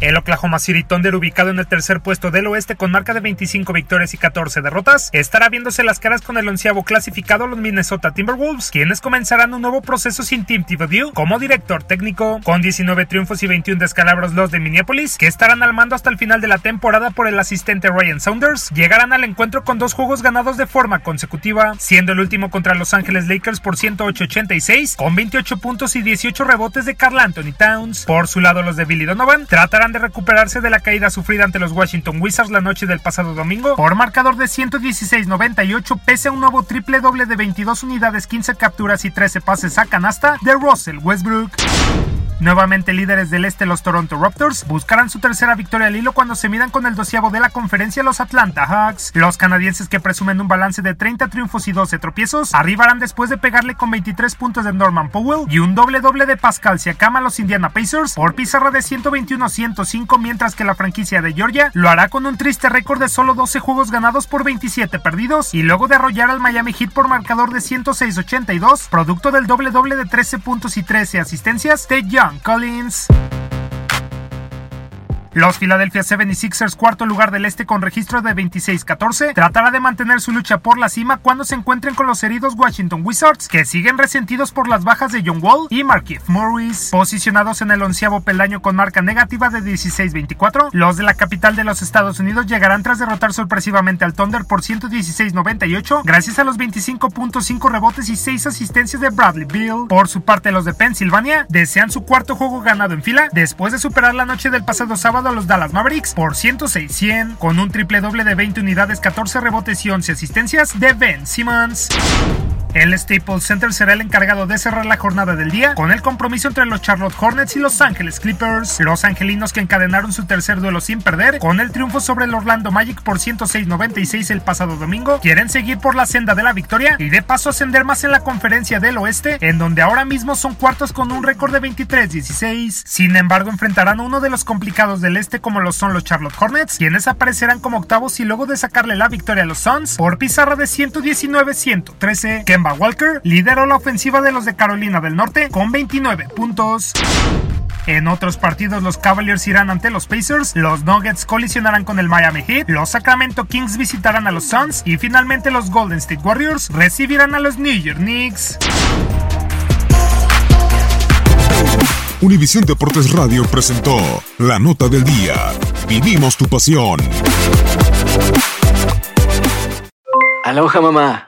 El Oklahoma City Thunder, ubicado en el tercer puesto del oeste con marca de 25 victorias y 14 derrotas, estará viéndose las caras con el onceavo clasificado los Minnesota Timberwolves, quienes comenzarán un nuevo proceso sin Tim Thibodeau como director técnico. Con 19 triunfos y 21 descalabros los de Minneapolis, que estarán al mando hasta el final de la temporada por el asistente Ryan Saunders, llegarán al encuentro con dos juegos ganados de forma consecutiva, siendo el último contra Los Ángeles Lakers por 108-86, con 28 puntos y 18 rebotes de Carl Anthony Towns. Por su lado, los de Billy Donovan tratarán de recuperarse de la caída sufrida ante los Washington Wizards la noche del pasado domingo por marcador de 116-98 pese a un nuevo triple doble de 22 unidades, 15 capturas y 13 pases a canasta de Russell Westbrook. Nuevamente líderes del este, los Toronto Raptors buscarán su tercera victoria al hilo cuando se midan con el doceavo de la conferencia los Atlanta Hawks. Los canadienses que presumen un balance de 30 triunfos y 12 tropiezos arribarán después de pegarle con 23 puntos de Norman Powell y un doble doble de Pascal Siakam a los Indiana Pacers por pizarra de 121-105 mientras que la franquicia de Georgia lo hará con un triste récord de solo 12 juegos ganados por 27 perdidos y luego de arrollar al Miami Heat por marcador de 106-82 producto del doble doble de 13 puntos y 13 asistencias de Young John Collins. Los Philadelphia 76ers, cuarto lugar del este con registro de 26-14, tratará de mantener su lucha por la cima cuando se encuentren con los heridos Washington Wizards, que siguen resentidos por las bajas de John Wall y Markieff Morris. Posicionados en el onceavo peldaño con marca negativa de 16-24, los de la capital de los Estados Unidos llegarán tras derrotar sorpresivamente al Thunder por 116-98, gracias a los 25.5 rebotes y 6 asistencias de Bradley Bill. Por su parte, los de Pensilvania desean su cuarto juego ganado en fila después de superar la noche del pasado sábado a los Dallas Mavericks por 106-100 con un triple doble de 20 unidades, 14 rebotes y 11 asistencias de Ben Simmons. El Staples Center será el encargado de cerrar la jornada del día con el compromiso entre los Charlotte Hornets y Los Ángeles Clippers. Los angelinos que encadenaron su tercer duelo sin perder con el triunfo sobre el Orlando Magic por 106-96 el pasado domingo, quieren seguir por la senda de la victoria y de paso ascender más en la conferencia del oeste, en donde ahora mismo son cuartos con un récord de 23-16. Sin embargo, enfrentarán a uno de los complicados del este como lo son los Charlotte Hornets, quienes aparecerán como octavos y luego de sacarle la victoria a los Suns por pizarra de 119-113. Kemba Walker lideró la ofensiva de los de Carolina del Norte con 29 puntos. En otros partidos, los Cavaliers irán ante los Pacers, los Nuggets colisionarán con el Miami Heat, los Sacramento Kings visitarán a los Suns y finalmente los Golden State Warriors recibirán a los New York Knicks. Univisión Deportes Radio presentó la nota del día. Vivimos tu pasión. Aloha mamá.